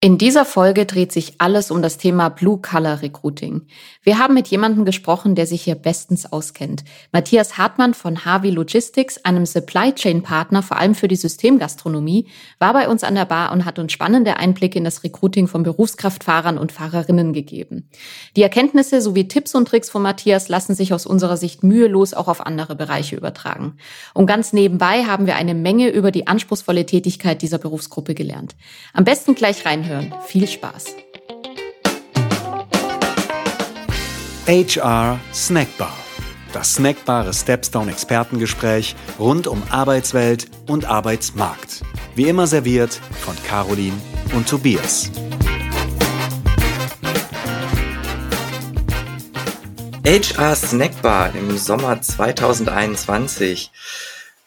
In dieser Folge dreht sich alles um das Thema Blue Color Recruiting. Wir haben mit jemandem gesprochen, der sich hier bestens auskennt. Matthias Hartmann von Harvey Logistics, einem Supply Chain Partner vor allem für die Systemgastronomie, war bei uns an der Bar und hat uns spannende Einblicke in das Recruiting von Berufskraftfahrern und Fahrerinnen gegeben. Die Erkenntnisse sowie Tipps und Tricks von Matthias lassen sich aus unserer Sicht mühelos auch auf andere Bereiche übertragen. Und ganz nebenbei haben wir eine Menge über die anspruchsvolle Tätigkeit dieser Berufsgruppe gelernt. Am besten gleich rein reinhören. Viel Spaß! HR Snackbar. Das snackbare Stepstone Expertengespräch rund um Arbeitswelt und Arbeitsmarkt. Wie immer serviert von Caroline und Tobias. HR Snackbar im Sommer 2021.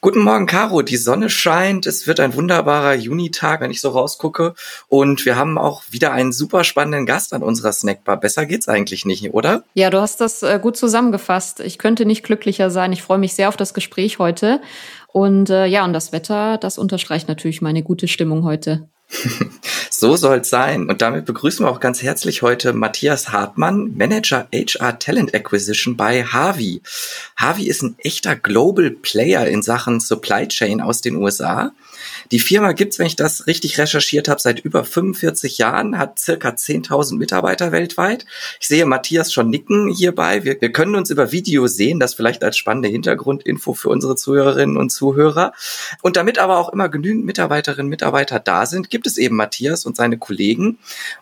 Guten Morgen, Caro. Die Sonne scheint. Es wird ein wunderbarer Junitag, wenn ich so rausgucke. Und wir haben auch wieder einen super spannenden Gast an unserer Snackbar. Besser geht's eigentlich nicht, oder? Ja, du hast das äh, gut zusammengefasst. Ich könnte nicht glücklicher sein. Ich freue mich sehr auf das Gespräch heute. Und äh, ja, und das Wetter, das unterstreicht natürlich meine gute Stimmung heute. so soll's sein. Und damit begrüßen wir auch ganz herzlich heute Matthias Hartmann, Manager HR Talent Acquisition bei Harvey. Harvey ist ein echter Global Player in Sachen Supply Chain aus den USA. Die Firma gibt's, wenn ich das richtig recherchiert habe, seit über 45 Jahren, hat circa 10.000 Mitarbeiter weltweit. Ich sehe Matthias schon nicken hierbei. Wir, wir können uns über Video sehen, das vielleicht als spannende Hintergrundinfo für unsere Zuhörerinnen und Zuhörer. Und damit aber auch immer genügend Mitarbeiterinnen und Mitarbeiter da sind, gibt es eben Matthias und seine Kollegen.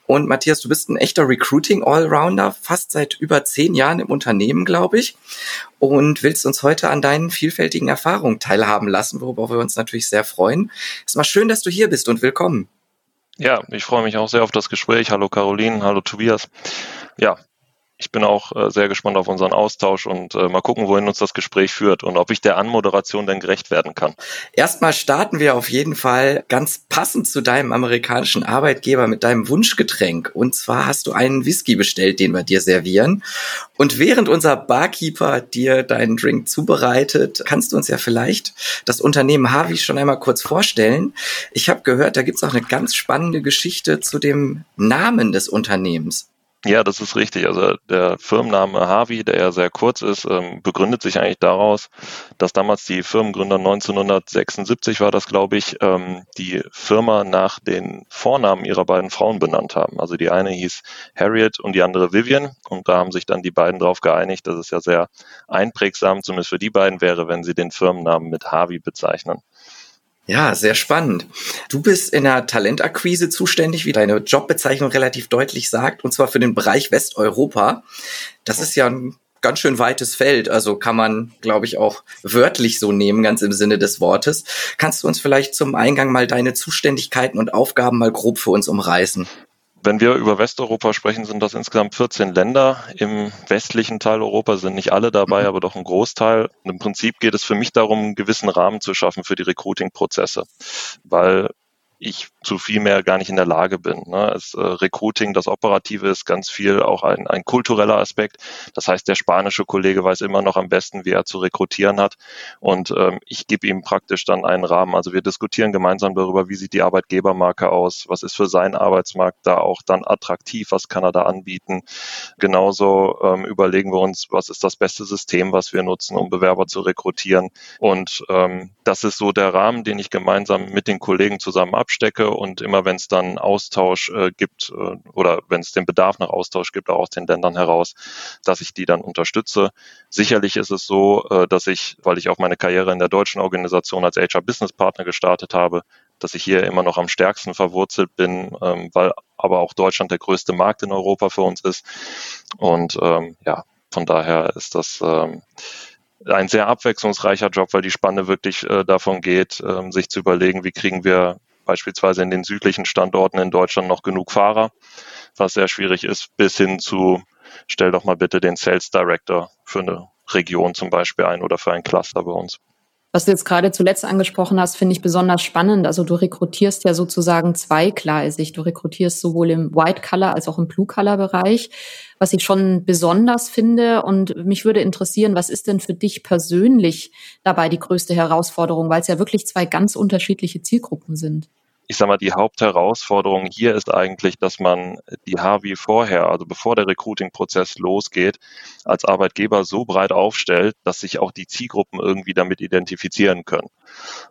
Und Matthias, du bist ein echter Recruiting-Allrounder, fast seit über zehn Jahren im Unternehmen, glaube ich und willst uns heute an deinen vielfältigen Erfahrungen teilhaben lassen, worüber wir uns natürlich sehr freuen. Es war schön, dass du hier bist und willkommen. Ja, ich freue mich auch sehr auf das Gespräch. Hallo Caroline, hallo Tobias. Ja, ich bin auch äh, sehr gespannt auf unseren Austausch und äh, mal gucken, wohin uns das Gespräch führt und ob ich der Anmoderation denn gerecht werden kann. Erstmal starten wir auf jeden Fall ganz passend zu deinem amerikanischen Arbeitgeber mit deinem Wunschgetränk. Und zwar hast du einen Whisky bestellt, den wir dir servieren. Und während unser Barkeeper dir deinen Drink zubereitet, kannst du uns ja vielleicht das Unternehmen Harvey schon einmal kurz vorstellen. Ich habe gehört, da gibt es auch eine ganz spannende Geschichte zu dem Namen des Unternehmens. Ja, das ist richtig. Also der Firmenname Harvey, der ja sehr kurz ist, ähm, begründet sich eigentlich daraus, dass damals die Firmengründer 1976 war das, glaube ich, ähm, die Firma nach den Vornamen ihrer beiden Frauen benannt haben. Also die eine hieß Harriet und die andere Vivian. Und da haben sich dann die beiden darauf geeinigt, dass es ja sehr einprägsam, zumindest für die beiden wäre, wenn sie den Firmennamen mit Harvey bezeichnen. Ja, sehr spannend. Du bist in der Talentakquise zuständig, wie deine Jobbezeichnung relativ deutlich sagt, und zwar für den Bereich Westeuropa. Das ist ja ein ganz schön weites Feld, also kann man, glaube ich, auch wörtlich so nehmen, ganz im Sinne des Wortes. Kannst du uns vielleicht zum Eingang mal deine Zuständigkeiten und Aufgaben mal grob für uns umreißen? Wenn wir über Westeuropa sprechen, sind das insgesamt 14 Länder. Im westlichen Teil Europa sind nicht alle dabei, mhm. aber doch ein Großteil. Und Im Prinzip geht es für mich darum, einen gewissen Rahmen zu schaffen für die Recruiting-Prozesse, weil ich zu viel mehr gar nicht in der Lage bin. Ne? Das äh, Recruiting, das Operative ist ganz viel auch ein, ein kultureller Aspekt. Das heißt, der spanische Kollege weiß immer noch am besten, wie er zu rekrutieren hat. Und ähm, ich gebe ihm praktisch dann einen Rahmen. Also wir diskutieren gemeinsam darüber, wie sieht die Arbeitgebermarke aus, was ist für seinen Arbeitsmarkt da auch dann attraktiv, was kann er da anbieten. Genauso ähm, überlegen wir uns, was ist das beste System, was wir nutzen, um Bewerber zu rekrutieren. Und ähm, das ist so der Rahmen, den ich gemeinsam mit den Kollegen zusammen abstecke und immer wenn es dann Austausch äh, gibt äh, oder wenn es den Bedarf nach Austausch gibt, auch aus den Ländern heraus, dass ich die dann unterstütze. Sicherlich ist es so, äh, dass ich, weil ich auch meine Karriere in der deutschen Organisation als HR Business Partner gestartet habe, dass ich hier immer noch am stärksten verwurzelt bin, ähm, weil aber auch Deutschland der größte Markt in Europa für uns ist. Und ähm, ja, von daher ist das ähm, ein sehr abwechslungsreicher Job, weil die Spanne wirklich äh, davon geht, ähm, sich zu überlegen, wie kriegen wir beispielsweise in den südlichen Standorten in Deutschland noch genug Fahrer, was sehr schwierig ist, bis hin zu, stell doch mal bitte den Sales Director für eine Region zum Beispiel ein oder für ein Cluster bei uns. Was du jetzt gerade zuletzt angesprochen hast, finde ich besonders spannend. Also du rekrutierst ja sozusagen zweigleisig. Du rekrutierst sowohl im White Color als auch im Blue Color Bereich, was ich schon besonders finde. Und mich würde interessieren, was ist denn für dich persönlich dabei die größte Herausforderung, weil es ja wirklich zwei ganz unterschiedliche Zielgruppen sind? Ich sage mal, die Hauptherausforderung hier ist eigentlich, dass man die Harvey vorher, also bevor der Recruiting-Prozess losgeht, als Arbeitgeber so breit aufstellt, dass sich auch die Zielgruppen irgendwie damit identifizieren können.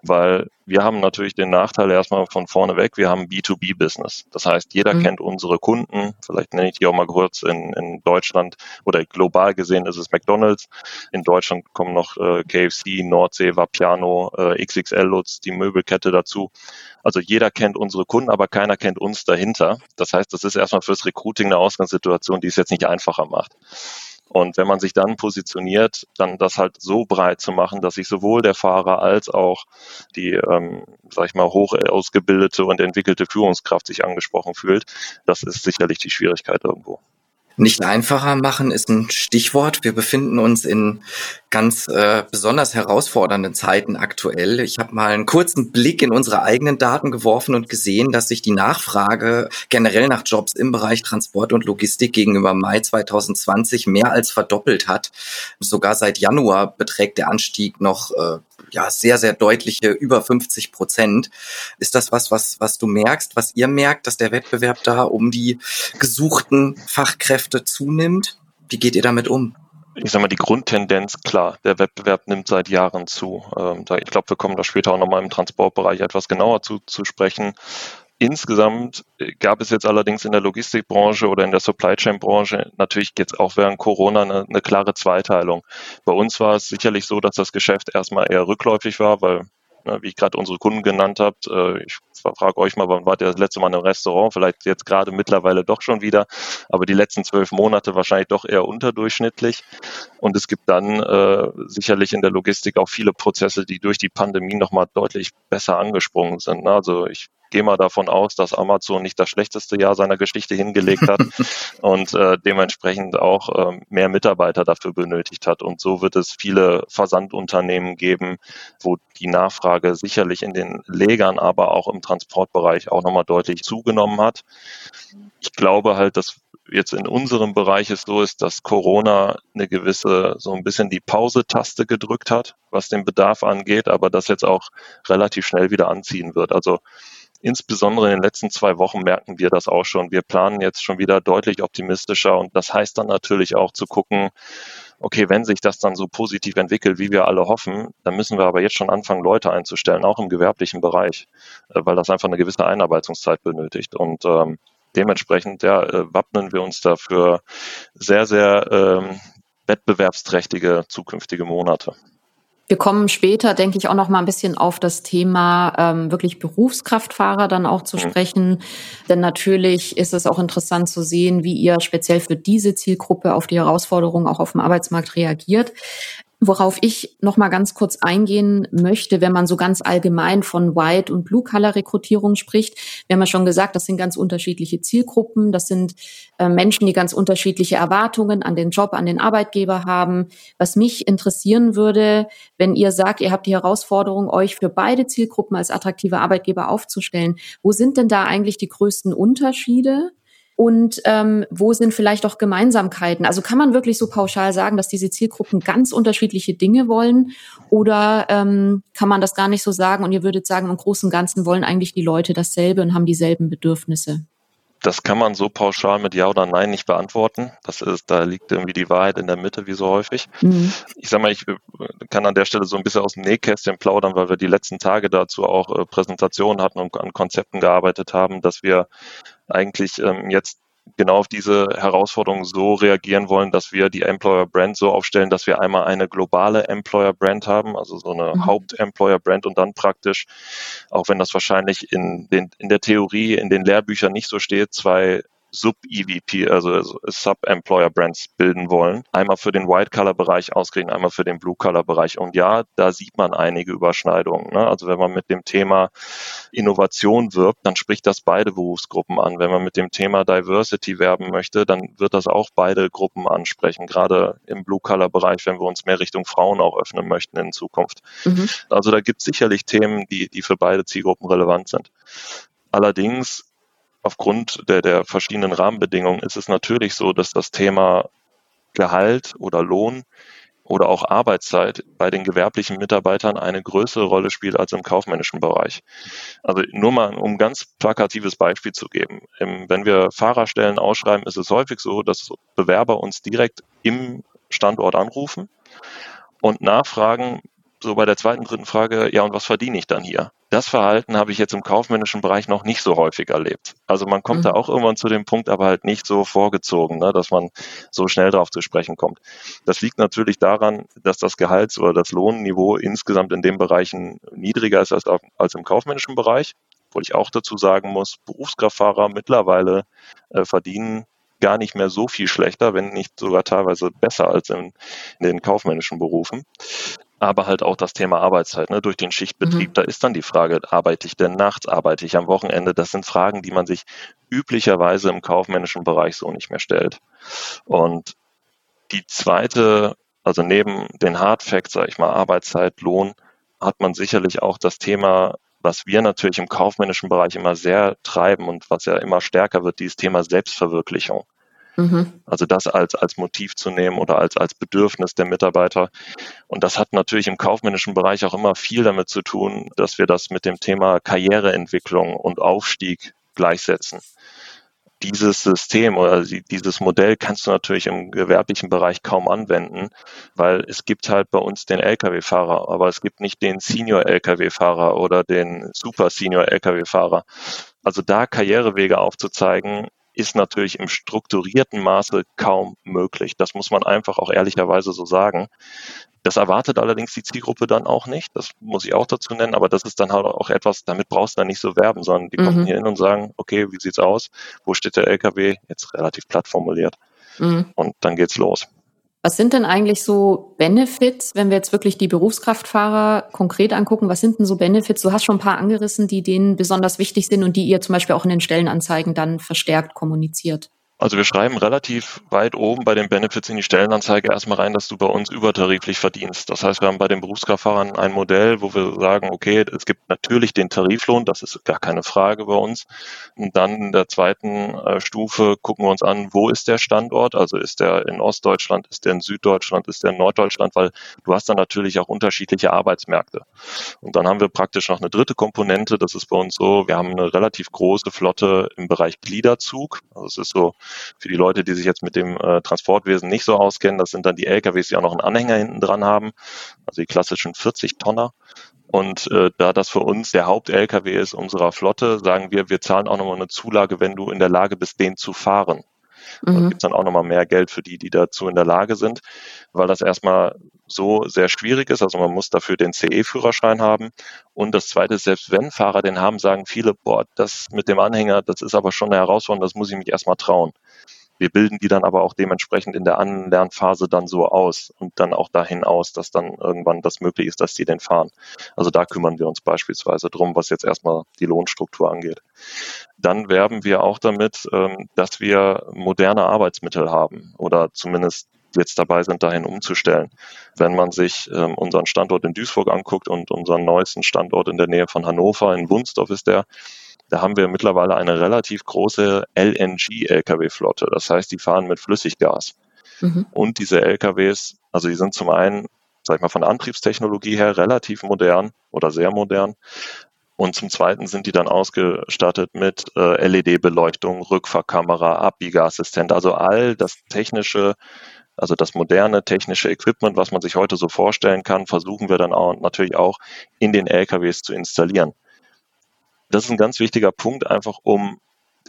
Weil wir haben natürlich den Nachteil erstmal von vorne weg, wir haben B2B-Business. Das heißt, jeder mhm. kennt unsere Kunden. Vielleicht nenne ich die auch mal kurz in, in Deutschland oder global gesehen ist es McDonalds. In Deutschland kommen noch äh, KFC, Nordsee, Vapiano, äh, XXL Lutz, die Möbelkette dazu. Also jeder kennt unsere Kunden, aber keiner kennt uns dahinter. Das heißt, das ist erstmal fürs Recruiting eine Ausgangssituation, die es jetzt nicht einfacher macht. Und wenn man sich dann positioniert, dann das halt so breit zu machen, dass sich sowohl der Fahrer als auch die, ähm, sag ich mal, hoch ausgebildete und entwickelte Führungskraft sich angesprochen fühlt, das ist sicherlich die Schwierigkeit irgendwo. Nicht einfacher machen ist ein Stichwort. Wir befinden uns in ganz äh, besonders herausfordernden Zeiten aktuell. Ich habe mal einen kurzen Blick in unsere eigenen Daten geworfen und gesehen, dass sich die Nachfrage generell nach Jobs im Bereich Transport und Logistik gegenüber Mai 2020 mehr als verdoppelt hat. Sogar seit Januar beträgt der Anstieg noch äh, ja sehr, sehr deutliche über 50 Prozent. Ist das was, was, was du merkst, was ihr merkt, dass der Wettbewerb da um die gesuchten Fachkräfte zunimmt? Wie geht ihr damit um? ich sage mal, die Grundtendenz, klar, der Wettbewerb nimmt seit Jahren zu. Ähm, ich glaube, wir kommen da später auch nochmal im Transportbereich etwas genauer zu, zu sprechen. Insgesamt äh, gab es jetzt allerdings in der Logistikbranche oder in der Supply Chain Branche natürlich jetzt auch während Corona eine, eine klare Zweiteilung. Bei uns war es sicherlich so, dass das Geschäft erstmal eher rückläufig war, weil ne, wie ich gerade unsere Kunden genannt habe. Äh, ich frage euch mal, wann wart ihr das letzte Mal im Restaurant? Vielleicht jetzt gerade mittlerweile doch schon wieder, aber die letzten zwölf Monate wahrscheinlich doch eher unterdurchschnittlich. Und es gibt dann äh, sicherlich in der Logistik auch viele Prozesse, die durch die Pandemie nochmal deutlich besser angesprungen sind. Ne? Also ich gehe mal davon aus, dass Amazon nicht das schlechteste Jahr seiner Geschichte hingelegt hat und äh, dementsprechend auch äh, mehr Mitarbeiter dafür benötigt hat. Und so wird es viele Versandunternehmen geben, wo die Nachfrage sicherlich in den Legern, aber auch im Transportbereich auch nochmal deutlich zugenommen hat. Ich glaube halt, dass jetzt in unserem Bereich es so ist, dass Corona eine gewisse, so ein bisschen die Pause-Taste gedrückt hat, was den Bedarf angeht, aber das jetzt auch relativ schnell wieder anziehen wird. Also insbesondere in den letzten zwei Wochen merken wir das auch schon. Wir planen jetzt schon wieder deutlich optimistischer und das heißt dann natürlich auch zu gucken, okay, wenn sich das dann so positiv entwickelt, wie wir alle hoffen, dann müssen wir aber jetzt schon anfangen, Leute einzustellen, auch im gewerblichen Bereich, äh, weil das einfach eine gewisse Einarbeitungszeit benötigt. Und ähm, dementsprechend ja, äh, wappnen wir uns dafür sehr, sehr ähm, wettbewerbsträchtige zukünftige Monate. Wir kommen später, denke ich, auch noch mal ein bisschen auf das Thema ähm, wirklich Berufskraftfahrer dann auch zu mhm. sprechen. Denn natürlich ist es auch interessant zu sehen, wie ihr speziell für diese Zielgruppe auf die Herausforderungen auch auf dem Arbeitsmarkt reagiert. Worauf ich noch mal ganz kurz eingehen möchte, wenn man so ganz allgemein von White- und Blue-Color-Rekrutierung spricht. Wir haben ja schon gesagt, das sind ganz unterschiedliche Zielgruppen. Das sind äh, Menschen, die ganz unterschiedliche Erwartungen an den Job, an den Arbeitgeber haben. Was mich interessieren würde, wenn ihr sagt, ihr habt die Herausforderung, euch für beide Zielgruppen als attraktive Arbeitgeber aufzustellen, wo sind denn da eigentlich die größten Unterschiede? Und ähm, wo sind vielleicht auch Gemeinsamkeiten? Also kann man wirklich so pauschal sagen, dass diese Zielgruppen ganz unterschiedliche Dinge wollen oder ähm, kann man das gar nicht so sagen und ihr würdet sagen, im Großen und Ganzen wollen eigentlich die Leute dasselbe und haben dieselben Bedürfnisse? Das kann man so pauschal mit Ja oder Nein nicht beantworten. Das ist, da liegt irgendwie die Wahrheit in der Mitte, wie so häufig. Mhm. Ich sag mal, ich äh, kann an der Stelle so ein bisschen aus dem Nähkästchen plaudern, weil wir die letzten Tage dazu auch äh, Präsentationen hatten und an Konzepten gearbeitet haben, dass wir eigentlich ähm, jetzt genau auf diese Herausforderung so reagieren wollen, dass wir die Employer Brand so aufstellen, dass wir einmal eine globale Employer Brand haben, also so eine mhm. Haupt-Employer Brand und dann praktisch, auch wenn das wahrscheinlich in, den, in der Theorie, in den Lehrbüchern nicht so steht, zwei Sub-EVP, also Sub-Employer-Brands bilden wollen. Einmal für den White-Color-Bereich ausgerichtet, einmal für den Blue-Color-Bereich. Und ja, da sieht man einige Überschneidungen. Ne? Also wenn man mit dem Thema Innovation wirbt, dann spricht das beide Berufsgruppen an. Wenn man mit dem Thema Diversity werben möchte, dann wird das auch beide Gruppen ansprechen, gerade im Blue-Color-Bereich, wenn wir uns mehr Richtung Frauen auch öffnen möchten in Zukunft. Mhm. Also da gibt es sicherlich Themen, die, die für beide Zielgruppen relevant sind. Allerdings aufgrund der, der verschiedenen Rahmenbedingungen ist es natürlich so, dass das Thema Gehalt oder Lohn oder auch Arbeitszeit bei den gewerblichen Mitarbeitern eine größere Rolle spielt als im kaufmännischen Bereich. Also nur mal, um ein ganz plakatives Beispiel zu geben. Wenn wir Fahrerstellen ausschreiben, ist es häufig so, dass Bewerber uns direkt im Standort anrufen und nachfragen, so bei der zweiten, dritten Frage, ja, und was verdiene ich dann hier? Das Verhalten habe ich jetzt im kaufmännischen Bereich noch nicht so häufig erlebt. Also man kommt mhm. da auch irgendwann zu dem Punkt, aber halt nicht so vorgezogen, ne, dass man so schnell darauf zu sprechen kommt. Das liegt natürlich daran, dass das Gehalts- oder das Lohnniveau insgesamt in den Bereichen niedriger ist als, als im kaufmännischen Bereich. Obwohl ich auch dazu sagen muss, Berufskraftfahrer mittlerweile äh, verdienen gar nicht mehr so viel schlechter, wenn nicht sogar teilweise besser als in, in den kaufmännischen Berufen aber halt auch das Thema Arbeitszeit, ne, durch den Schichtbetrieb. Mhm. Da ist dann die Frage, arbeite ich denn nachts, arbeite ich am Wochenende? Das sind Fragen, die man sich üblicherweise im kaufmännischen Bereich so nicht mehr stellt. Und die zweite, also neben den Hard Facts, sage ich mal, Arbeitszeit, Lohn, hat man sicherlich auch das Thema, was wir natürlich im kaufmännischen Bereich immer sehr treiben und was ja immer stärker wird, dieses Thema Selbstverwirklichung. Mhm. Also das als, als Motiv zu nehmen oder als, als Bedürfnis der Mitarbeiter. Und das hat natürlich im kaufmännischen Bereich auch immer viel damit zu tun, dass wir das mit dem Thema Karriereentwicklung und Aufstieg gleichsetzen. Dieses System oder dieses Modell kannst du natürlich im gewerblichen Bereich kaum anwenden, weil es gibt halt bei uns den Lkw-Fahrer, aber es gibt nicht den Senior-Lkw-Fahrer oder den Super-Senior-Lkw-Fahrer. Also da Karrierewege aufzuzeigen, ist natürlich im strukturierten Maße kaum möglich. Das muss man einfach auch ehrlicherweise so sagen. Das erwartet allerdings die Zielgruppe dann auch nicht. Das muss ich auch dazu nennen, aber das ist dann halt auch etwas, damit brauchst du dann nicht so werben, sondern die mhm. kommen hier hin und sagen, okay, wie sieht's aus? Wo steht der LKW? Jetzt relativ platt formuliert. Mhm. Und dann geht's los. Was sind denn eigentlich so Benefits, wenn wir jetzt wirklich die Berufskraftfahrer konkret angucken? Was sind denn so Benefits? Du hast schon ein paar angerissen, die denen besonders wichtig sind und die ihr zum Beispiel auch in den Stellenanzeigen dann verstärkt kommuniziert. Also wir schreiben relativ weit oben bei den Benefits in die Stellenanzeige erstmal rein, dass du bei uns übertariflich verdienst. Das heißt, wir haben bei den Berufskraftfahrern ein Modell, wo wir sagen, okay, es gibt natürlich den Tariflohn, das ist gar keine Frage bei uns. Und dann in der zweiten äh, Stufe gucken wir uns an, wo ist der Standort? Also ist der in Ostdeutschland, ist der in Süddeutschland, ist der in Norddeutschland? Weil du hast dann natürlich auch unterschiedliche Arbeitsmärkte. Und dann haben wir praktisch noch eine dritte Komponente. Das ist bei uns so, wir haben eine relativ große Flotte im Bereich Gliederzug. Also es ist so für die Leute, die sich jetzt mit dem äh, Transportwesen nicht so auskennen, das sind dann die LKWs, die auch noch einen Anhänger hinten dran haben, also die klassischen 40 Tonner. Und äh, da das für uns der Haupt-LKW ist unserer Flotte, sagen wir, wir zahlen auch nochmal eine Zulage, wenn du in der Lage bist, den zu fahren. Mhm. Da gibt dann auch nochmal mehr Geld für die, die dazu in der Lage sind, weil das erstmal so sehr schwierig ist. Also man muss dafür den CE-Führerschein haben. Und das Zweite ist, selbst wenn Fahrer den haben, sagen viele, boah, das mit dem Anhänger, das ist aber schon eine Herausforderung, das muss ich mich erstmal trauen. Wir bilden die dann aber auch dementsprechend in der Anlernphase dann so aus und dann auch dahin aus, dass dann irgendwann das möglich ist, dass die den fahren. Also da kümmern wir uns beispielsweise drum, was jetzt erstmal die Lohnstruktur angeht. Dann werben wir auch damit, ähm, dass wir moderne Arbeitsmittel haben oder zumindest jetzt dabei sind, dahin umzustellen. Wenn man sich ähm, unseren Standort in Duisburg anguckt und unseren neuesten Standort in der Nähe von Hannover, in Wunsdorf ist der, da haben wir mittlerweile eine relativ große LNG-Lkw-Flotte. Das heißt, die fahren mit Flüssiggas. Mhm. Und diese LKWs, also die sind zum einen, sag ich mal, von der Antriebstechnologie her relativ modern oder sehr modern. Und zum Zweiten sind die dann ausgestattet mit äh, LED-Beleuchtung, Rückfahrkamera, Abbiegeassistent, also all das technische, also das moderne technische Equipment, was man sich heute so vorstellen kann, versuchen wir dann auch natürlich auch in den LKWs zu installieren. Das ist ein ganz wichtiger Punkt, einfach um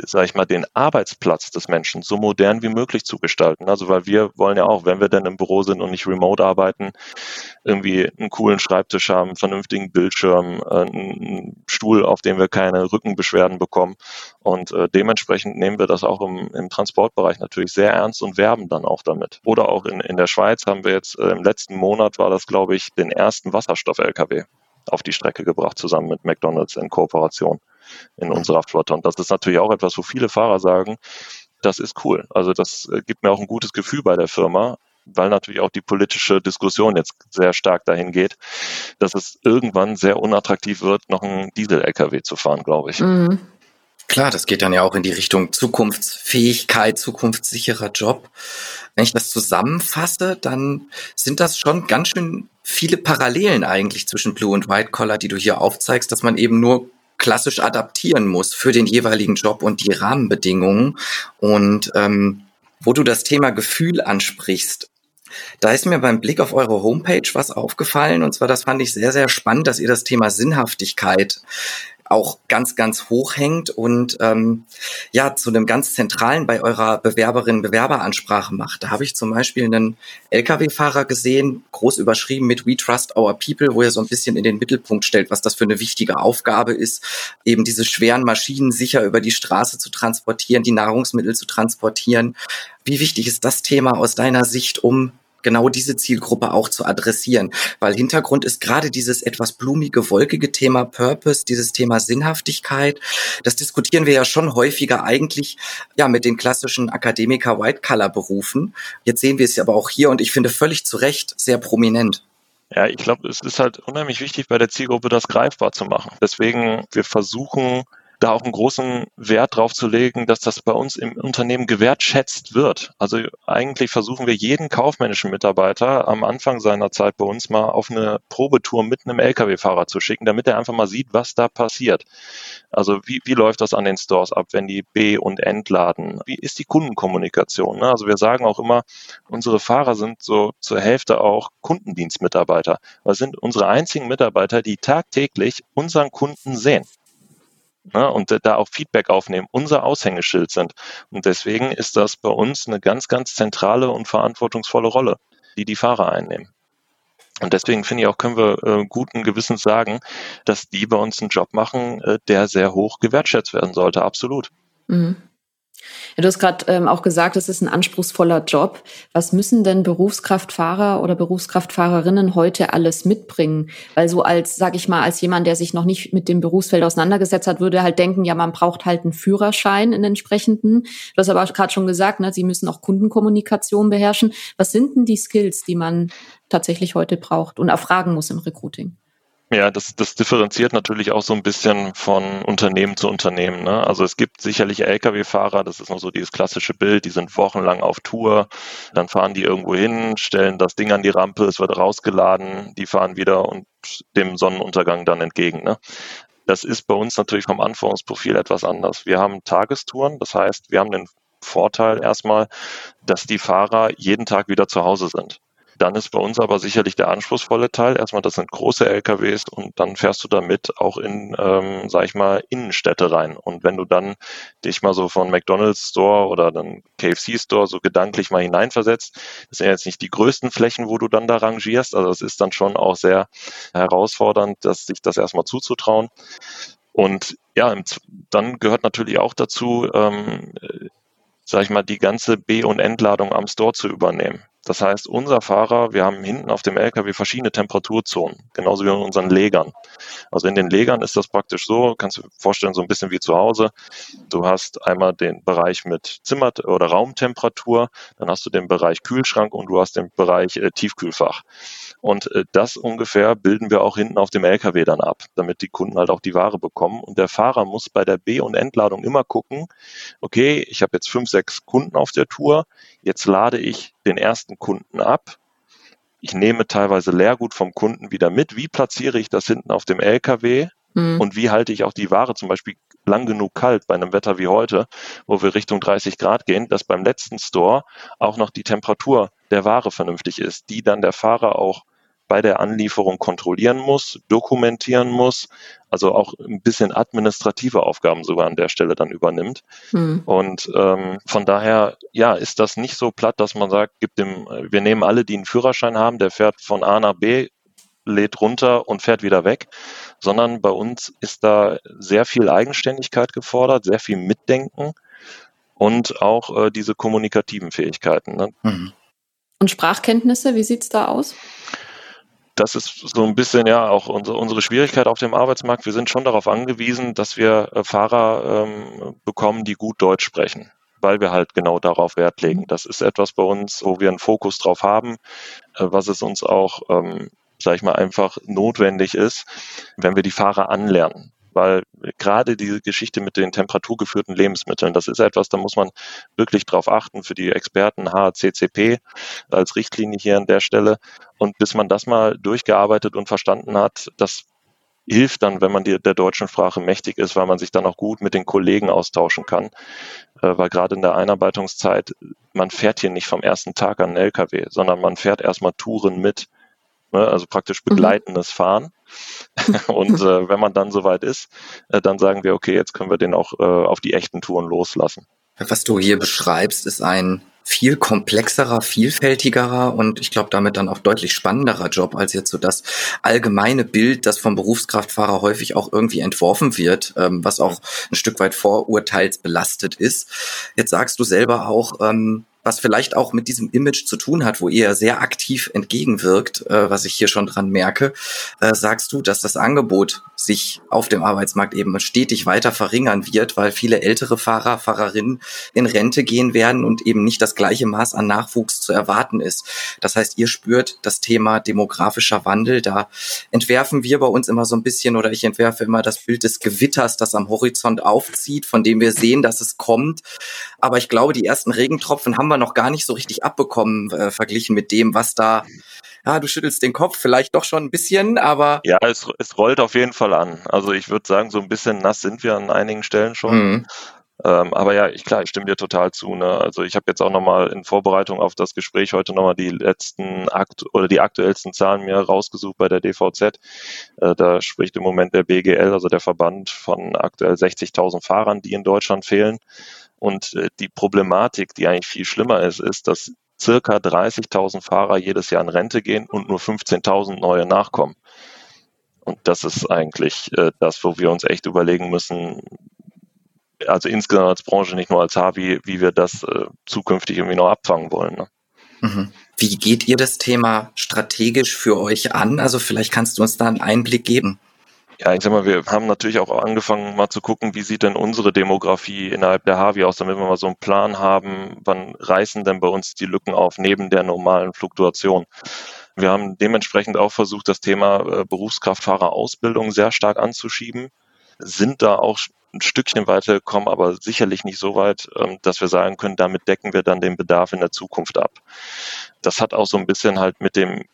sage ich mal, den Arbeitsplatz des Menschen so modern wie möglich zu gestalten. Also weil wir wollen ja auch, wenn wir denn im Büro sind und nicht remote arbeiten, irgendwie einen coolen Schreibtisch haben, einen vernünftigen Bildschirm, äh, einen Stuhl, auf dem wir keine Rückenbeschwerden bekommen. Und äh, dementsprechend nehmen wir das auch im, im Transportbereich natürlich sehr ernst und werben dann auch damit. Oder auch in, in der Schweiz haben wir jetzt äh, im letzten Monat war das, glaube ich, den ersten Wasserstoff-LKW auf die Strecke gebracht, zusammen mit McDonalds in Kooperation in unserer Flotte. Und das ist natürlich auch etwas, wo viele Fahrer sagen, das ist cool. Also das äh, gibt mir auch ein gutes Gefühl bei der Firma, weil natürlich auch die politische Diskussion jetzt sehr stark dahin geht, dass es irgendwann sehr unattraktiv wird, noch einen Diesel-LKW zu fahren, glaube ich. Mhm. Klar, das geht dann ja auch in die Richtung Zukunftsfähigkeit, zukunftssicherer Job. Wenn ich das zusammenfasse, dann sind das schon ganz schön viele Parallelen eigentlich zwischen Blue und White Collar, die du hier aufzeigst, dass man eben nur klassisch adaptieren muss für den jeweiligen Job und die Rahmenbedingungen. Und ähm, wo du das Thema Gefühl ansprichst, da ist mir beim Blick auf eure Homepage was aufgefallen. Und zwar, das fand ich sehr, sehr spannend, dass ihr das Thema Sinnhaftigkeit auch ganz, ganz hoch hängt und ähm, ja zu einem ganz zentralen bei eurer Bewerberin-Bewerberansprache macht. Da habe ich zum Beispiel einen Lkw-Fahrer gesehen, groß überschrieben mit We Trust Our People, wo er so ein bisschen in den Mittelpunkt stellt, was das für eine wichtige Aufgabe ist, eben diese schweren Maschinen sicher über die Straße zu transportieren, die Nahrungsmittel zu transportieren. Wie wichtig ist das Thema aus deiner Sicht, um genau diese Zielgruppe auch zu adressieren. Weil Hintergrund ist gerade dieses etwas blumige, wolkige Thema Purpose, dieses Thema Sinnhaftigkeit. Das diskutieren wir ja schon häufiger eigentlich ja mit den klassischen Akademiker White Color Berufen. Jetzt sehen wir es aber auch hier und ich finde völlig zu Recht sehr prominent. Ja, ich glaube, es ist halt unheimlich wichtig bei der Zielgruppe, das greifbar zu machen. Deswegen, wir versuchen da auch einen großen Wert drauf zu legen, dass das bei uns im Unternehmen gewertschätzt wird. Also eigentlich versuchen wir jeden kaufmännischen Mitarbeiter am Anfang seiner Zeit bei uns mal auf eine Probetour mit einem Lkw-Fahrer zu schicken, damit er einfach mal sieht, was da passiert. Also wie, wie läuft das an den Stores ab, wenn die B- und entladen? Wie ist die Kundenkommunikation? Ne? Also wir sagen auch immer, unsere Fahrer sind so zur Hälfte auch Kundendienstmitarbeiter. Das sind unsere einzigen Mitarbeiter, die tagtäglich unseren Kunden sehen ne, und da auch Feedback aufnehmen, unser Aushängeschild sind. Und deswegen ist das bei uns eine ganz, ganz zentrale und verantwortungsvolle Rolle, die die Fahrer einnehmen. Und deswegen finde ich auch, können wir äh, guten Gewissens sagen, dass die bei uns einen Job machen, äh, der sehr hoch gewertschätzt werden sollte. Absolut. Mhm. Ja, du hast gerade ähm, auch gesagt, es ist ein anspruchsvoller Job. Was müssen denn Berufskraftfahrer oder Berufskraftfahrerinnen heute alles mitbringen? Weil so als, sag ich mal, als jemand, der sich noch nicht mit dem Berufsfeld auseinandergesetzt hat, würde halt denken, ja, man braucht halt einen Führerschein in entsprechenden. Du hast aber gerade schon gesagt, ne, sie müssen auch Kundenkommunikation beherrschen. Was sind denn die Skills, die man tatsächlich heute braucht und erfragen muss im Recruiting? Ja, das, das differenziert natürlich auch so ein bisschen von Unternehmen zu Unternehmen. Ne? Also es gibt sicherlich Lkw-Fahrer, das ist noch so dieses klassische Bild, die sind wochenlang auf Tour, dann fahren die irgendwo hin, stellen das Ding an die Rampe, es wird rausgeladen, die fahren wieder und dem Sonnenuntergang dann entgegen. Ne? Das ist bei uns natürlich vom Anforderungsprofil etwas anders. Wir haben Tagestouren, das heißt, wir haben den Vorteil erstmal, dass die Fahrer jeden Tag wieder zu Hause sind. Dann ist bei uns aber sicherlich der anspruchsvolle Teil. Erstmal, das sind große LKWs und dann fährst du damit auch in, ähm, sag ich mal, Innenstädte rein. Und wenn du dann dich mal so von McDonalds Store oder dann KFC Store so gedanklich mal hineinversetzt, das sind jetzt nicht die größten Flächen, wo du dann da rangierst. Also es ist dann schon auch sehr herausfordernd, dass sich das erstmal zuzutrauen. Und ja, dann gehört natürlich auch dazu, ähm, sag ich mal, die ganze B- und Entladung am Store zu übernehmen. Das heißt, unser Fahrer, wir haben hinten auf dem LKW verschiedene Temperaturzonen, genauso wie in unseren Legern. Also in den Legern ist das praktisch so, kannst du dir vorstellen, so ein bisschen wie zu Hause. Du hast einmal den Bereich mit Zimmer- oder Raumtemperatur, dann hast du den Bereich Kühlschrank und du hast den Bereich äh, Tiefkühlfach. Und äh, das ungefähr bilden wir auch hinten auf dem LKW dann ab, damit die Kunden halt auch die Ware bekommen. Und der Fahrer muss bei der B- und Entladung immer gucken, okay, ich habe jetzt fünf, sechs Kunden auf der Tour, jetzt lade ich den ersten Kunden ab. Ich nehme teilweise Leergut vom Kunden wieder mit. Wie platziere ich das hinten auf dem LKW? Mhm. Und wie halte ich auch die Ware zum Beispiel lang genug kalt bei einem Wetter wie heute, wo wir Richtung 30 Grad gehen, dass beim letzten Store auch noch die Temperatur der Ware vernünftig ist, die dann der Fahrer auch bei der Anlieferung kontrollieren muss, dokumentieren muss, also auch ein bisschen administrative Aufgaben sogar an der Stelle dann übernimmt. Hm. Und ähm, von daher, ja, ist das nicht so platt, dass man sagt, gibt dem, wir nehmen alle, die einen Führerschein haben, der fährt von A nach B, lädt runter und fährt wieder weg, sondern bei uns ist da sehr viel Eigenständigkeit gefordert, sehr viel Mitdenken und auch äh, diese kommunikativen Fähigkeiten. Ne? Mhm. Und Sprachkenntnisse, wie sieht's da aus? Das ist so ein bisschen ja auch unsere, unsere Schwierigkeit auf dem Arbeitsmarkt. Wir sind schon darauf angewiesen, dass wir äh, Fahrer ähm, bekommen, die gut Deutsch sprechen, weil wir halt genau darauf Wert legen. Das ist etwas bei uns, wo wir einen Fokus drauf haben, äh, was es uns auch, ähm, sag ich mal, einfach notwendig ist, wenn wir die Fahrer anlernen weil gerade diese Geschichte mit den temperaturgeführten Lebensmitteln, das ist etwas, da muss man wirklich drauf achten für die Experten HACCP als Richtlinie hier an der Stelle. Und bis man das mal durchgearbeitet und verstanden hat, das hilft dann, wenn man die, der deutschen Sprache mächtig ist, weil man sich dann auch gut mit den Kollegen austauschen kann. Äh, weil gerade in der Einarbeitungszeit, man fährt hier nicht vom ersten Tag an den LKW, sondern man fährt erstmal Touren mit, ne, also praktisch mhm. begleitendes mhm. Fahren. Und äh, wenn man dann soweit ist, äh, dann sagen wir, okay, jetzt können wir den auch äh, auf die echten Touren loslassen. Was du hier beschreibst, ist ein viel komplexerer, vielfältigerer und ich glaube damit dann auch deutlich spannenderer Job als jetzt so das allgemeine Bild, das vom Berufskraftfahrer häufig auch irgendwie entworfen wird, ähm, was auch ein Stück weit vorurteilsbelastet ist. Jetzt sagst du selber auch, ähm, was vielleicht auch mit diesem Image zu tun hat, wo ihr sehr aktiv entgegenwirkt, äh, was ich hier schon dran merke, äh, sagst du, dass das Angebot sich auf dem Arbeitsmarkt eben stetig weiter verringern wird, weil viele ältere Fahrer, Fahrerinnen in Rente gehen werden und eben nicht das gleiche Maß an Nachwuchs zu erwarten ist. Das heißt, ihr spürt das Thema demografischer Wandel. Da entwerfen wir bei uns immer so ein bisschen oder ich entwerfe immer das Bild des Gewitters, das am Horizont aufzieht, von dem wir sehen, dass es kommt. Aber ich glaube, die ersten Regentropfen haben wir noch gar nicht so richtig abbekommen, äh, verglichen mit dem, was da ja, du schüttelst den Kopf, vielleicht doch schon ein bisschen, aber. Ja, es, es rollt auf jeden Fall an. Also ich würde sagen, so ein bisschen nass sind wir an einigen Stellen schon. Mhm. Ähm, aber ja, ich, klar, ich stimme dir total zu. Ne? Also ich habe jetzt auch nochmal in Vorbereitung auf das Gespräch heute nochmal die letzten Akt oder die aktuellsten Zahlen mir rausgesucht bei der DVZ. Äh, da spricht im Moment der BGL, also der Verband von aktuell 60.000 Fahrern, die in Deutschland fehlen. Und äh, die Problematik, die eigentlich viel schlimmer ist, ist, dass circa 30.000 Fahrer jedes Jahr in Rente gehen und nur 15.000 neue nachkommen. Und das ist eigentlich äh, das, wo wir uns echt überlegen müssen, also insgesamt als Branche, nicht nur als Havi, wie wir das äh, zukünftig irgendwie noch abfangen wollen. Ne? Mhm. Wie geht ihr das Thema strategisch für euch an? Also vielleicht kannst du uns da einen Einblick geben. Ja, ich sag mal, wir haben natürlich auch angefangen, mal zu gucken, wie sieht denn unsere Demografie innerhalb der Havi aus, damit wir mal so einen Plan haben, wann reißen denn bei uns die Lücken auf, neben der normalen Fluktuation. Wir haben dementsprechend auch versucht, das Thema äh, Berufskraftfahrerausbildung sehr stark anzuschieben, sind da auch ein Stückchen weitergekommen, aber sicherlich nicht so weit, ähm, dass wir sagen können, damit decken wir dann den Bedarf in der Zukunft ab. Das hat auch so ein bisschen halt mit dem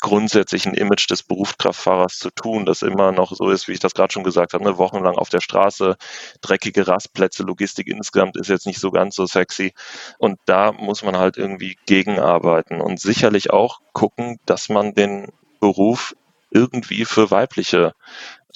grundsätzlichen Image des Berufskraftfahrers zu tun, das immer noch so ist, wie ich das gerade schon gesagt habe, ne, wochenlang auf der Straße, dreckige Rastplätze, Logistik insgesamt ist jetzt nicht so ganz so sexy. Und da muss man halt irgendwie gegenarbeiten und sicherlich auch gucken, dass man den Beruf irgendwie für weibliche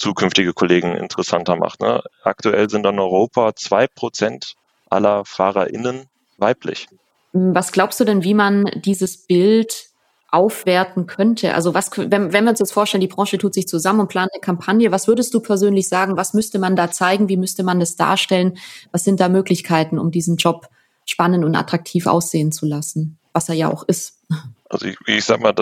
zukünftige Kollegen interessanter macht. Ne? Aktuell sind in Europa zwei Prozent aller FahrerInnen weiblich. Was glaubst du denn, wie man dieses Bild aufwerten könnte? Also was, wenn, wenn wir uns jetzt vorstellen, die Branche tut sich zusammen und plant eine Kampagne, was würdest du persönlich sagen? Was müsste man da zeigen? Wie müsste man das darstellen? Was sind da Möglichkeiten, um diesen Job spannend und attraktiv aussehen zu lassen? Was er ja auch ist. Also ich, ich sag mal,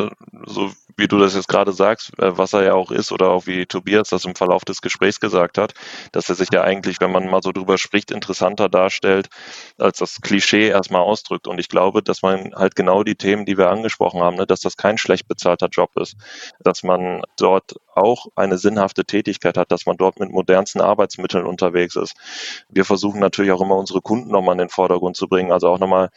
so wie du das jetzt gerade sagst, äh, was er ja auch ist oder auch wie Tobias das im Verlauf des Gesprächs gesagt hat, dass er sich ja eigentlich, wenn man mal so drüber spricht, interessanter darstellt, als das Klischee erstmal ausdrückt. Und ich glaube, dass man halt genau die Themen, die wir angesprochen haben, ne, dass das kein schlecht bezahlter Job ist, dass man dort auch eine sinnhafte Tätigkeit hat, dass man dort mit modernsten Arbeitsmitteln unterwegs ist. Wir versuchen natürlich auch immer unsere Kunden nochmal in den Vordergrund zu bringen, also auch nochmal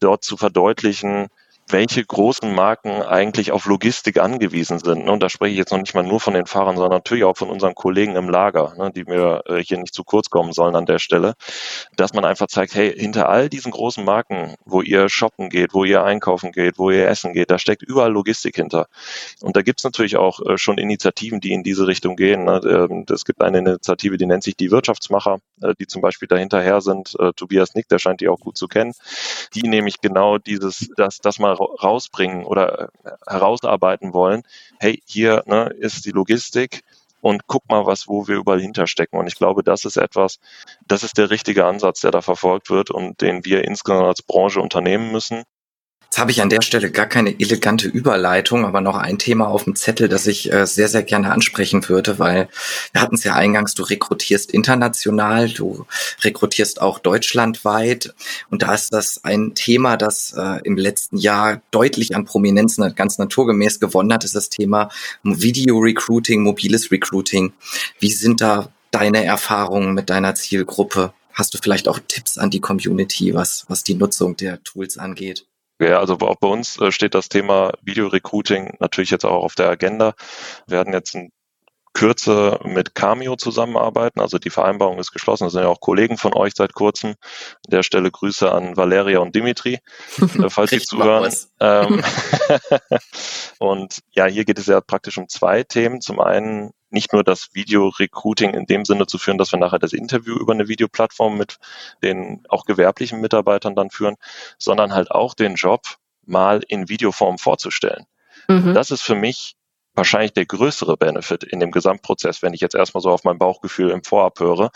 dort zu verdeutlichen, welche großen Marken eigentlich auf Logistik angewiesen sind. Und da spreche ich jetzt noch nicht mal nur von den Fahrern, sondern natürlich auch von unseren Kollegen im Lager, ne, die mir äh, hier nicht zu kurz kommen sollen an der Stelle, dass man einfach zeigt, hey, hinter all diesen großen Marken, wo ihr shoppen geht, wo ihr einkaufen geht, wo ihr essen geht, da steckt überall Logistik hinter. Und da gibt's natürlich auch äh, schon Initiativen, die in diese Richtung gehen. Ne. Ähm, es gibt eine Initiative, die nennt sich die Wirtschaftsmacher, äh, die zum Beispiel dahinterher sind. Tobias Nick, der scheint die auch gut zu kennen. Die nämlich genau dieses, dass, dass man rausbringen oder äh, herausarbeiten wollen, hey, hier ne, ist die Logistik und guck mal, was, wo wir überall hinterstecken. Und ich glaube, das ist etwas, das ist der richtige Ansatz, der da verfolgt wird und den wir insgesamt als Branche unternehmen müssen. Jetzt habe ich an der Stelle gar keine elegante Überleitung, aber noch ein Thema auf dem Zettel, das ich äh, sehr, sehr gerne ansprechen würde, weil wir hatten es ja eingangs, du rekrutierst international, du rekrutierst auch deutschlandweit und da ist das ein Thema, das äh, im letzten Jahr deutlich an Prominenz ganz naturgemäß gewonnen hat, ist das Thema Video Recruiting, mobiles Recruiting. Wie sind da deine Erfahrungen mit deiner Zielgruppe? Hast du vielleicht auch Tipps an die Community, was, was die Nutzung der Tools angeht? Ja, also auch bei uns äh, steht das Thema Video-Recruiting natürlich jetzt auch auf der Agenda. Wir hatten jetzt ein Kürze mit Cameo zusammenarbeiten. Also die Vereinbarung ist geschlossen. Das sind ja auch Kollegen von euch seit kurzem. An der Stelle Grüße an Valeria und Dimitri, äh, falls Sie zuhören. Ähm, und ja, hier geht es ja praktisch um zwei Themen. Zum einen nicht nur das Video-Recruiting in dem Sinne zu führen, dass wir nachher das Interview über eine Videoplattform mit den auch gewerblichen Mitarbeitern dann führen, sondern halt auch den Job mal in Videoform vorzustellen. Mhm. Das ist für mich wahrscheinlich der größere Benefit in dem Gesamtprozess, wenn ich jetzt erstmal so auf mein Bauchgefühl im Vorab höre,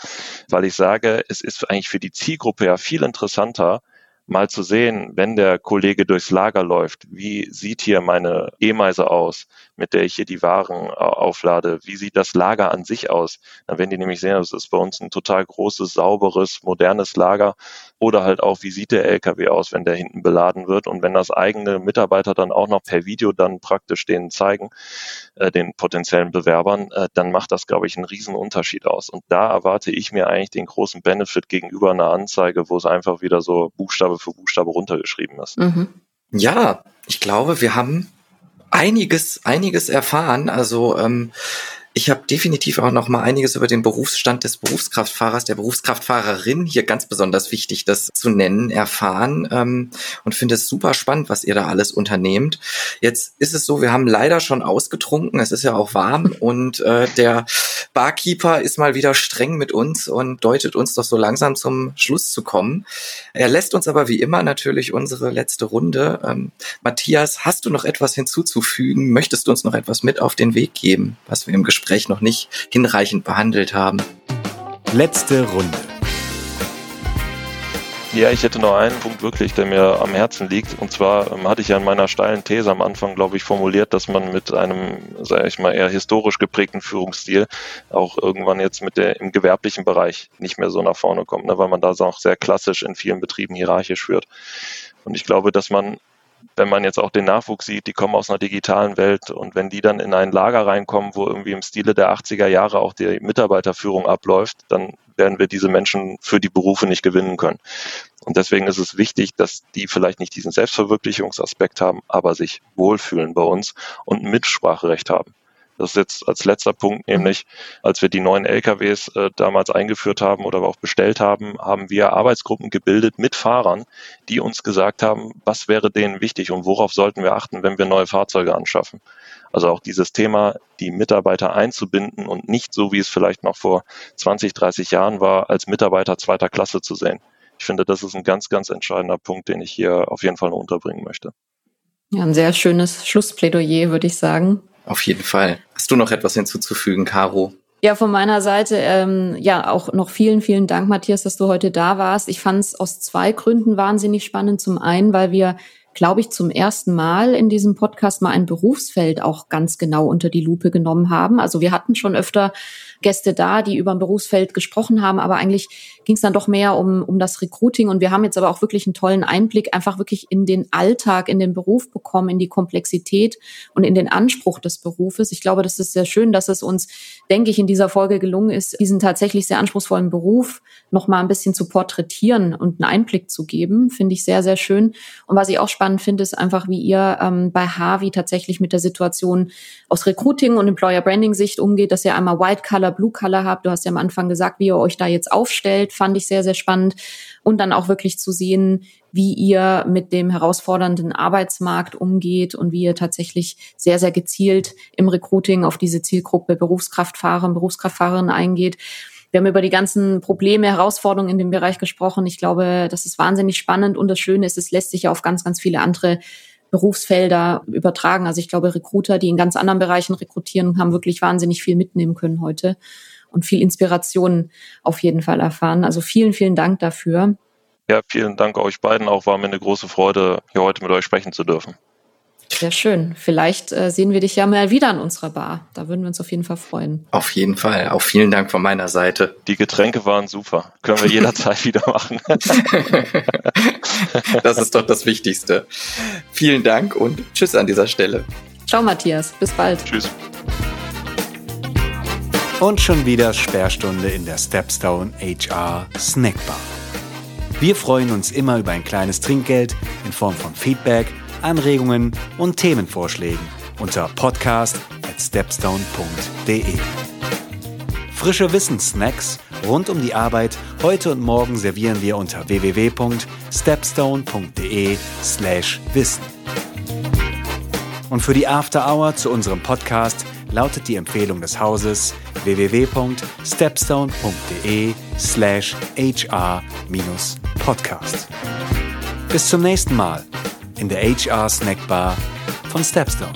weil ich sage, es ist eigentlich für die Zielgruppe ja viel interessanter, mal zu sehen, wenn der Kollege durchs Lager läuft, wie sieht hier meine E-Meise aus, mit der ich hier die Waren äh, auflade, wie sieht das Lager an sich aus, dann werden die nämlich sehen, das ist bei uns ein total großes, sauberes, modernes Lager oder halt auch, wie sieht der LKW aus, wenn der hinten beladen wird und wenn das eigene Mitarbeiter dann auch noch per Video dann praktisch denen zeigen, äh, den potenziellen Bewerbern, äh, dann macht das, glaube ich, einen riesen Unterschied aus. Und da erwarte ich mir eigentlich den großen Benefit gegenüber einer Anzeige, wo es einfach wieder so Buchstabe für Buchstabe runtergeschrieben ist. Mhm. Ja, ich glaube, wir haben einiges, einiges erfahren. Also ähm, ich habe definitiv auch noch mal einiges über den Berufsstand des Berufskraftfahrers, der Berufskraftfahrerin, hier ganz besonders wichtig, das zu nennen, erfahren ähm, und finde es super spannend, was ihr da alles unternehmt. Jetzt ist es so, wir haben leider schon ausgetrunken, es ist ja auch warm und äh, der Barkeeper ist mal wieder streng mit uns und deutet uns doch so langsam zum Schluss zu kommen. Er lässt uns aber wie immer natürlich unsere letzte Runde. Ähm, Matthias, hast du noch etwas hinzuzufügen? Möchtest du uns noch etwas mit auf den Weg geben, was wir im Gespräch Gespräch noch nicht hinreichend behandelt haben. Letzte Runde. Ja, ich hätte noch einen Punkt wirklich, der mir am Herzen liegt. Und zwar ähm, hatte ich ja in meiner steilen These am Anfang, glaube ich, formuliert, dass man mit einem, sage ich mal, eher historisch geprägten Führungsstil auch irgendwann jetzt mit der im gewerblichen Bereich nicht mehr so nach vorne kommt, ne, weil man da auch sehr klassisch in vielen Betrieben hierarchisch führt. Und ich glaube, dass man wenn man jetzt auch den Nachwuchs sieht, die kommen aus einer digitalen Welt und wenn die dann in ein Lager reinkommen, wo irgendwie im Stile der 80er Jahre auch die Mitarbeiterführung abläuft, dann werden wir diese Menschen für die Berufe nicht gewinnen können. Und deswegen ist es wichtig, dass die vielleicht nicht diesen Selbstverwirklichungsaspekt haben, aber sich wohlfühlen bei uns und Mitspracherecht haben. Das ist jetzt als letzter Punkt nämlich, als wir die neuen LKWs äh, damals eingeführt haben oder auch bestellt haben, haben wir Arbeitsgruppen gebildet mit Fahrern, die uns gesagt haben, was wäre denen wichtig und worauf sollten wir achten, wenn wir neue Fahrzeuge anschaffen. Also auch dieses Thema, die Mitarbeiter einzubinden und nicht so, wie es vielleicht noch vor 20, 30 Jahren war, als Mitarbeiter zweiter Klasse zu sehen. Ich finde, das ist ein ganz, ganz entscheidender Punkt, den ich hier auf jeden Fall noch unterbringen möchte. Ja, ein sehr schönes Schlussplädoyer, würde ich sagen. Auf jeden Fall. Hast du noch etwas hinzuzufügen, Caro? Ja, von meiner Seite, ähm, ja, auch noch vielen, vielen Dank, Matthias, dass du heute da warst. Ich fand es aus zwei Gründen wahnsinnig spannend. Zum einen, weil wir glaube ich, zum ersten Mal in diesem Podcast mal ein Berufsfeld auch ganz genau unter die Lupe genommen haben. Also wir hatten schon öfter Gäste da, die über ein Berufsfeld gesprochen haben, aber eigentlich ging es dann doch mehr um, um das Recruiting und wir haben jetzt aber auch wirklich einen tollen Einblick einfach wirklich in den Alltag, in den Beruf bekommen, in die Komplexität und in den Anspruch des Berufes. Ich glaube, das ist sehr schön, dass es uns, denke ich, in dieser Folge gelungen ist, diesen tatsächlich sehr anspruchsvollen Beruf noch mal ein bisschen zu porträtieren und einen Einblick zu geben, finde ich sehr, sehr schön. Und was ich auch spannend finde, ist einfach, wie ihr ähm, bei Harvey tatsächlich mit der Situation aus Recruiting und Employer Branding Sicht umgeht, dass ihr einmal White Color, Blue Color habt. Du hast ja am Anfang gesagt, wie ihr euch da jetzt aufstellt, fand ich sehr, sehr spannend. Und dann auch wirklich zu sehen, wie ihr mit dem herausfordernden Arbeitsmarkt umgeht und wie ihr tatsächlich sehr, sehr gezielt im Recruiting auf diese Zielgruppe Berufskraftfahrer und Berufskraftfahrerinnen eingeht. Wir haben über die ganzen Probleme, Herausforderungen in dem Bereich gesprochen. Ich glaube, das ist wahnsinnig spannend und das Schöne ist, es lässt sich ja auf ganz, ganz viele andere Berufsfelder übertragen. Also ich glaube, Recruiter, die in ganz anderen Bereichen rekrutieren, haben wirklich wahnsinnig viel mitnehmen können heute und viel Inspiration auf jeden Fall erfahren. Also vielen, vielen Dank dafür. Ja, vielen Dank euch beiden. Auch war mir eine große Freude, hier heute mit euch sprechen zu dürfen. Sehr schön. Vielleicht äh, sehen wir dich ja mal wieder an unserer Bar. Da würden wir uns auf jeden Fall freuen. Auf jeden Fall. Auch vielen Dank von meiner Seite. Die Getränke waren super. Können wir jederzeit wieder machen. das ist doch das Wichtigste. Vielen Dank und tschüss an dieser Stelle. Ciao, Matthias. Bis bald. Tschüss. Und schon wieder Sperrstunde in der Stepstone HR Snackbar. Wir freuen uns immer über ein kleines Trinkgeld in Form von Feedback, Anregungen und Themenvorschlägen unter podcast at stepstone.de. Frische Wissenssnacks rund um die Arbeit heute und morgen servieren wir unter www.stepstone.de slash wissen. Und für die After Hour zu unserem Podcast lautet die Empfehlung des Hauses www.stepstone.de slash hr-podcast. Bis zum nächsten Mal in der HR Snackbar von Stepstone.